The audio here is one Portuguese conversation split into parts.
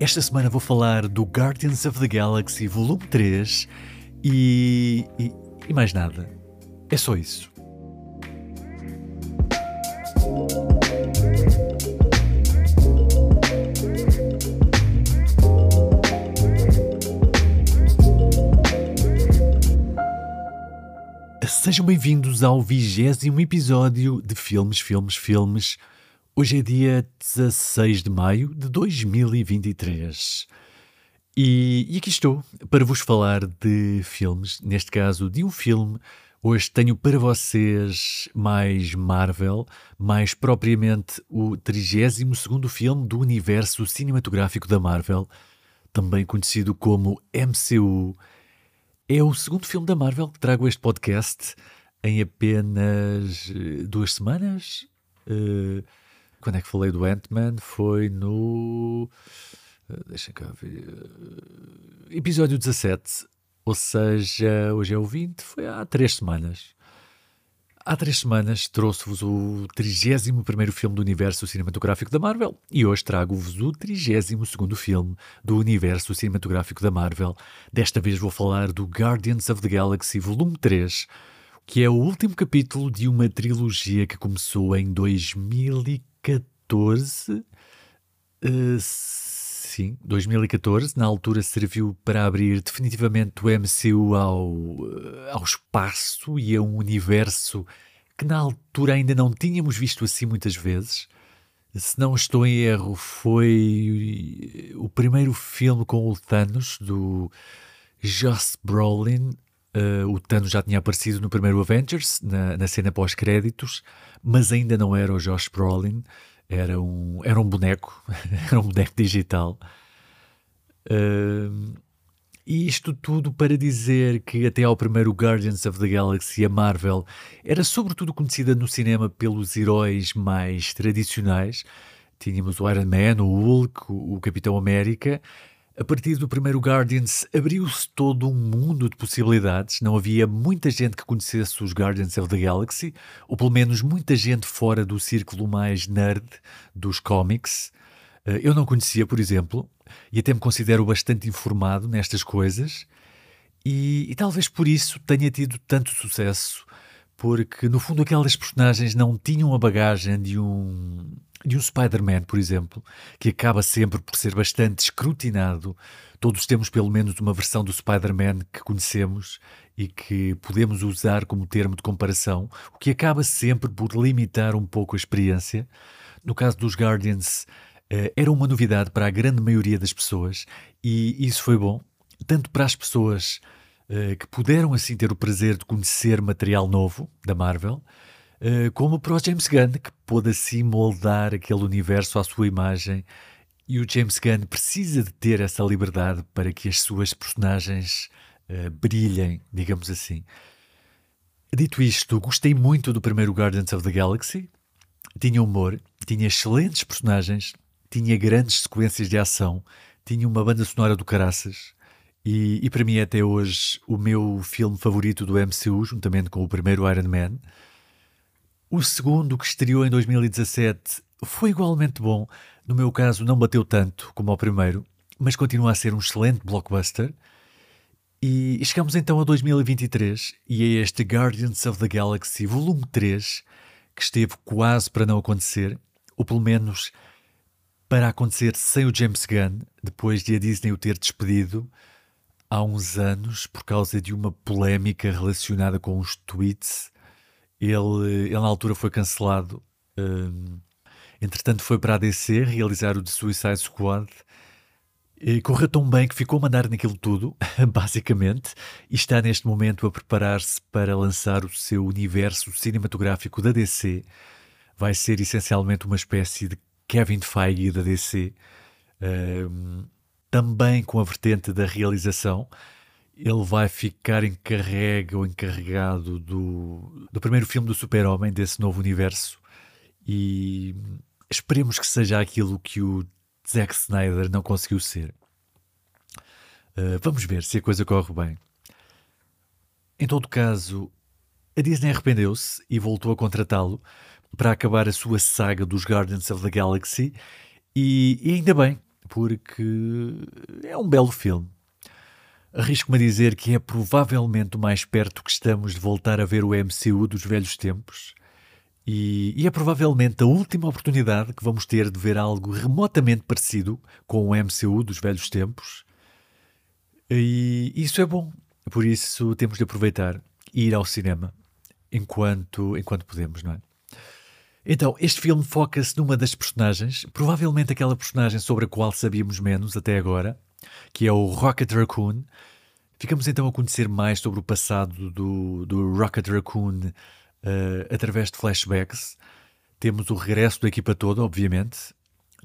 Esta semana vou falar do Guardians of the Galaxy Volume 3 e, e, e mais nada. É só isso. Sejam bem-vindos ao vigésimo episódio de Filmes, Filmes, Filmes. Hoje é dia 16 de maio de 2023. E, e aqui estou para vos falar de filmes, neste caso de um filme. Hoje tenho para vocês mais Marvel, mais propriamente o 32 filme do universo cinematográfico da Marvel, também conhecido como MCU. É o segundo filme da Marvel que trago este podcast em apenas eh, duas semanas. Uh, quando é que falei do Ant-Man? Foi no. Eh, deixa cá ver. Episódio 17. Ou seja, hoje é o 20, foi há três semanas. Há três semanas trouxe-vos o 31 filme do universo cinematográfico da Marvel e hoje trago-vos o 32 filme do universo cinematográfico da Marvel. Desta vez vou falar do Guardians of the Galaxy Volume 3, que é o último capítulo de uma trilogia que começou em 2014. Uh, eh, sim, 2014. Na altura serviu para abrir definitivamente o MCU ao, eh, ao espaço e a um universo que na altura ainda não tínhamos visto assim muitas vezes. Se não estou em erro, foi o primeiro filme com o Thanos, do Joss Brolin. Uh, o Thanos já tinha aparecido no primeiro Avengers, na, na cena pós-créditos, mas ainda não era o Josh Brolin era um, era um boneco, era um boneco digital. Uh, e isto tudo para dizer que até ao primeiro Guardians of the Galaxy, a Marvel era sobretudo conhecida no cinema pelos heróis mais tradicionais. Tínhamos o Iron Man, o Hulk, o Capitão América, a partir do primeiro Guardians, abriu-se todo um mundo de possibilidades. Não havia muita gente que conhecesse os Guardians of the Galaxy, ou pelo menos muita gente fora do círculo mais nerd dos cómics. Eh, eu não conhecia, por exemplo, e até me considero bastante informado nestas coisas, e, e talvez por isso tenha tido tanto sucesso, porque no fundo aquelas personagens não tinham a bagagem de um de um Spider-Man, por exemplo, que acaba sempre por ser bastante escrutinado. Todos temos pelo menos uma versão do Spider-Man que conhecemos e que podemos usar como termo de comparação, o que acaba sempre por limitar um pouco a experiência. No caso dos Guardians, eh, era uma novidade para a grande maioria das pessoas e isso foi bom, tanto para as pessoas eh, que puderam assim ter o prazer de conhecer material novo da Marvel, eh, como para o James Gunn, que pôde assim moldar aquele universo à sua imagem. E o James Gunn precisa de ter essa liberdade para que as suas personagens uh, brilhem, digamos assim. Dito isto, gostei muito do primeiro Guardians of the Galaxy. Tinha humor, tinha excelentes personagens, tinha grandes sequências de ação, tinha uma banda sonora do caraças. E, e para mim, é até hoje, o meu filme favorito do MCU, juntamente com o primeiro Iron Man. O segundo, que estreou em 2017, foi igualmente bom. No meu caso, não bateu tanto como o primeiro, mas continua a ser um excelente blockbuster. E chegamos então a 2023 e a este Guardians of the Galaxy Volume 3, que esteve quase para não acontecer, ou pelo menos para acontecer sem o James Gunn, depois de a Disney o ter despedido há uns anos por causa de uma polémica relacionada com os tweets ele, ele na altura foi cancelado. Um, entretanto, foi para a DC realizar o The Suicide Squad. E correu tão bem que ficou a mandar naquilo tudo, basicamente, e está neste momento a preparar-se para lançar o seu universo cinematográfico da DC. Vai ser essencialmente uma espécie de Kevin Feige da DC, um, também com a vertente da realização ele vai ficar encarregue ou encarregado do, do primeiro filme do Super-Homem, desse novo universo, e esperemos que seja aquilo que o Zack Snyder não conseguiu ser. Uh, vamos ver se a coisa corre bem. Em todo caso, a Disney arrependeu-se e voltou a contratá-lo para acabar a sua saga dos Guardians of the Galaxy, e, e ainda bem, porque é um belo filme. Arrisco-me a dizer que é provavelmente o mais perto que estamos de voltar a ver o MCU dos velhos tempos. E, e, é provavelmente a última oportunidade que vamos ter de ver algo remotamente parecido com o MCU dos velhos tempos. E isso é bom. Por isso temos de aproveitar e ir ao cinema enquanto, enquanto podemos, não é? Então, este filme foca-se numa das personagens, provavelmente aquela personagem sobre a qual sabíamos menos até agora, que é o Rocket Raccoon. Ficamos então a conhecer mais sobre o passado do, do Rocket Raccoon uh, através de flashbacks. Temos o regresso da equipa toda, obviamente.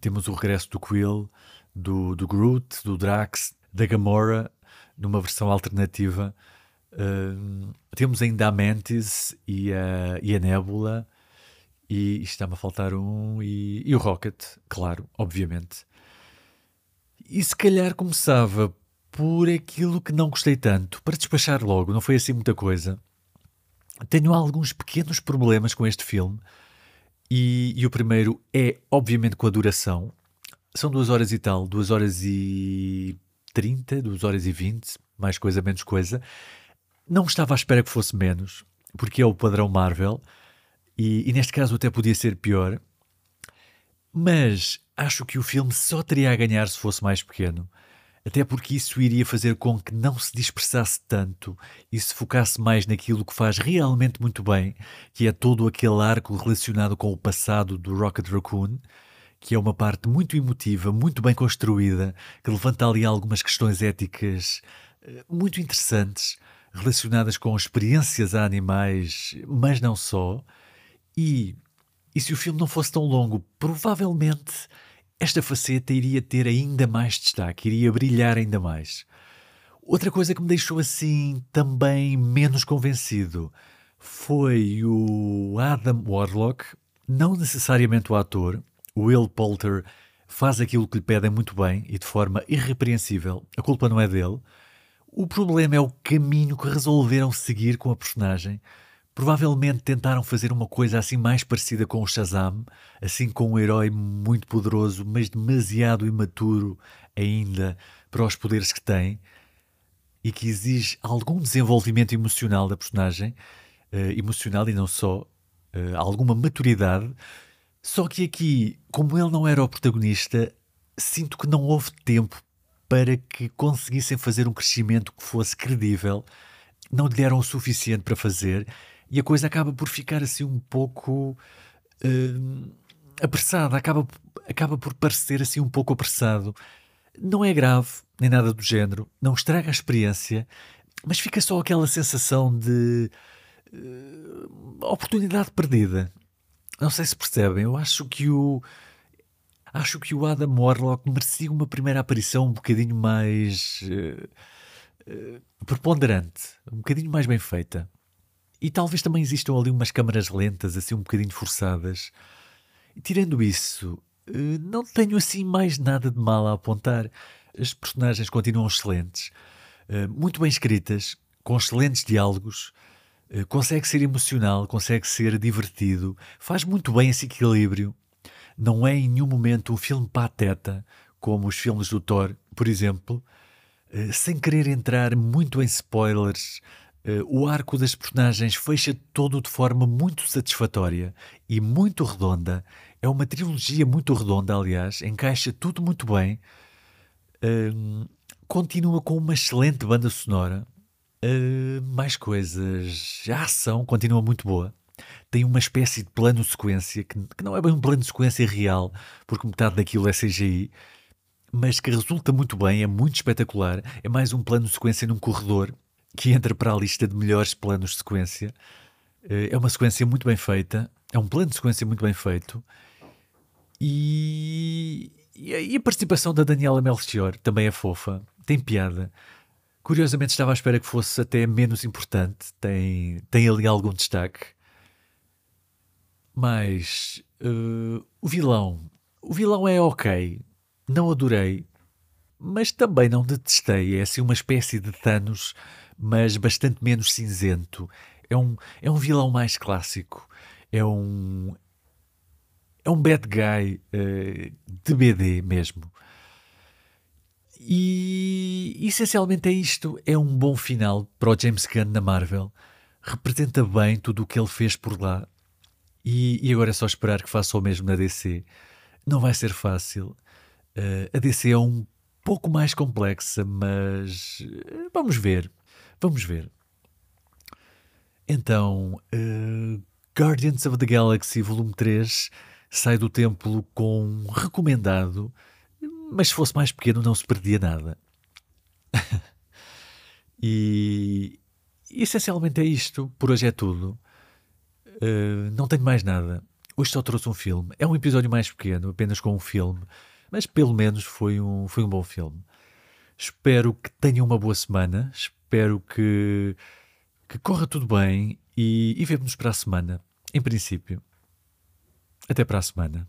Temos o regresso do Quill, do, do Groot, do Drax, da Gamora, numa versão alternativa. Uh, temos ainda a Mantis e a, e a Nebula e está-me a faltar um, e, e o Rocket, claro, obviamente. E se calhar começava por aquilo que não gostei tanto, para despachar logo, não foi assim muita coisa. Tenho alguns pequenos problemas com este filme, e, e, o primeiro é, obviamente, com a duração. São duas horas e tal, duas horas e trinta, duas horas e vinte, mais coisa, menos coisa. Não estava à espera que fosse menos, porque é o padrão Marvel. E, e neste caso até podia ser pior. Mas acho que o filme só teria a ganhar se fosse mais pequeno. Até porque isso iria fazer com que não se dispersasse tanto e se focasse mais naquilo que faz realmente muito bem, que é todo aquele arco relacionado com o passado do Rocket Raccoon, que é uma parte muito emotiva, muito bem construída, que levanta ali algumas questões éticas eh, muito interessantes, relacionadas com experiências a animais, mas não só. E, e se o filme não fosse tão longo, provavelmente esta faceta iria ter ainda mais destaque, iria brilhar ainda mais. Outra coisa que me deixou assim também menos convencido foi o Adam Warlock, não necessariamente o ator. O Will Poulter faz aquilo que lhe pedem muito bem e de forma irrepreensível. A culpa não é dele. O problema é o caminho que resolveram seguir com a personagem Provavelmente tentaram fazer uma coisa assim mais parecida com o Shazam, assim com um herói muito poderoso, mas demasiado imaturo ainda para os poderes que tem e que exige algum desenvolvimento emocional da personagem, uh, emocional e não só, uh, alguma maturidade. Só que aqui, como ele não era o protagonista, sinto que não houve tempo para que conseguissem fazer um crescimento que fosse credível. Não lhe deram o suficiente para fazer e a coisa acaba por ficar assim um pouco uh, apressada, acaba, acaba por parecer assim um pouco apressado. Não é grave, nem nada do género, não estraga a experiência, mas fica só aquela sensação de uh, oportunidade perdida. Não sei se percebem, eu acho que o. Acho que o Adam Warlock merecia uma primeira aparição um bocadinho mais. Uh, preponderante, um bocadinho mais bem feita. E talvez também existam ali umas câmaras lentas, assim um bocadinho forçadas. E tirando isso, eh, não tenho assim mais nada de mal a apontar. As personagens continuam excelentes, eh, muito bem escritas, com excelentes diálogos, eh, consegue ser emocional, consegue ser divertido, faz muito bem esse equilíbrio. Não é em nenhum momento um filme pateta, como os filmes do Thor, por exemplo, sem querer entrar muito em spoilers o arco das personagens fecha todo de forma muito satisfatória e muito redonda. É uma trilogia muito redonda, aliás, encaixa tudo muito bem. Uh, continua com uma excelente banda sonora. Uh, mais coisas. A ação continua muito boa. Tem uma espécie de plano sequência que, que não é bem um plano sequência real, porque metade daquilo é CGI, mas que resulta muito bem, é muito espetacular. É mais um plano sequência num corredor que entra para a lista de melhores planos de sequência. Eh, é uma sequência muito bem feita, é um plano de sequência muito bem feito. E, e a participação da Daniela Melchior também é fofa, tem piada. Curiosamente estava à espera que fosse até menos importante, tem, tem ali algum destaque. Mas uh, o vilão, o vilão é ok, não adorei, mas também não detestei. É assim uma espécie de Thanos mas bastante menos cinzento. É um, é um vilão mais clássico. É um. É um bad guy uh, de BD mesmo. E essencialmente é isto: é um bom final para o James Gunn na Marvel. Representa bem tudo o que ele fez por lá. E, e agora é só esperar que faça o mesmo na DC. Não vai ser fácil. Uh, a DC é um pouco mais complexa, mas uh, vamos ver. Vamos ver. Então, uh, Guardians of the Galaxy Volume 3 sai do templo com recomendado, mas se fosse mais pequeno não se perdia nada. e essencialmente é isto. Por hoje é tudo. Uh, não tenho mais nada. Hoje só trouxe um filme. É um episódio mais pequeno, apenas com um filme, mas pelo menos foi um, foi um bom filme. Espero que tenham uma boa semana. Espero que, que corra tudo bem e, e vemo-nos para a semana. Em princípio. Até para a semana.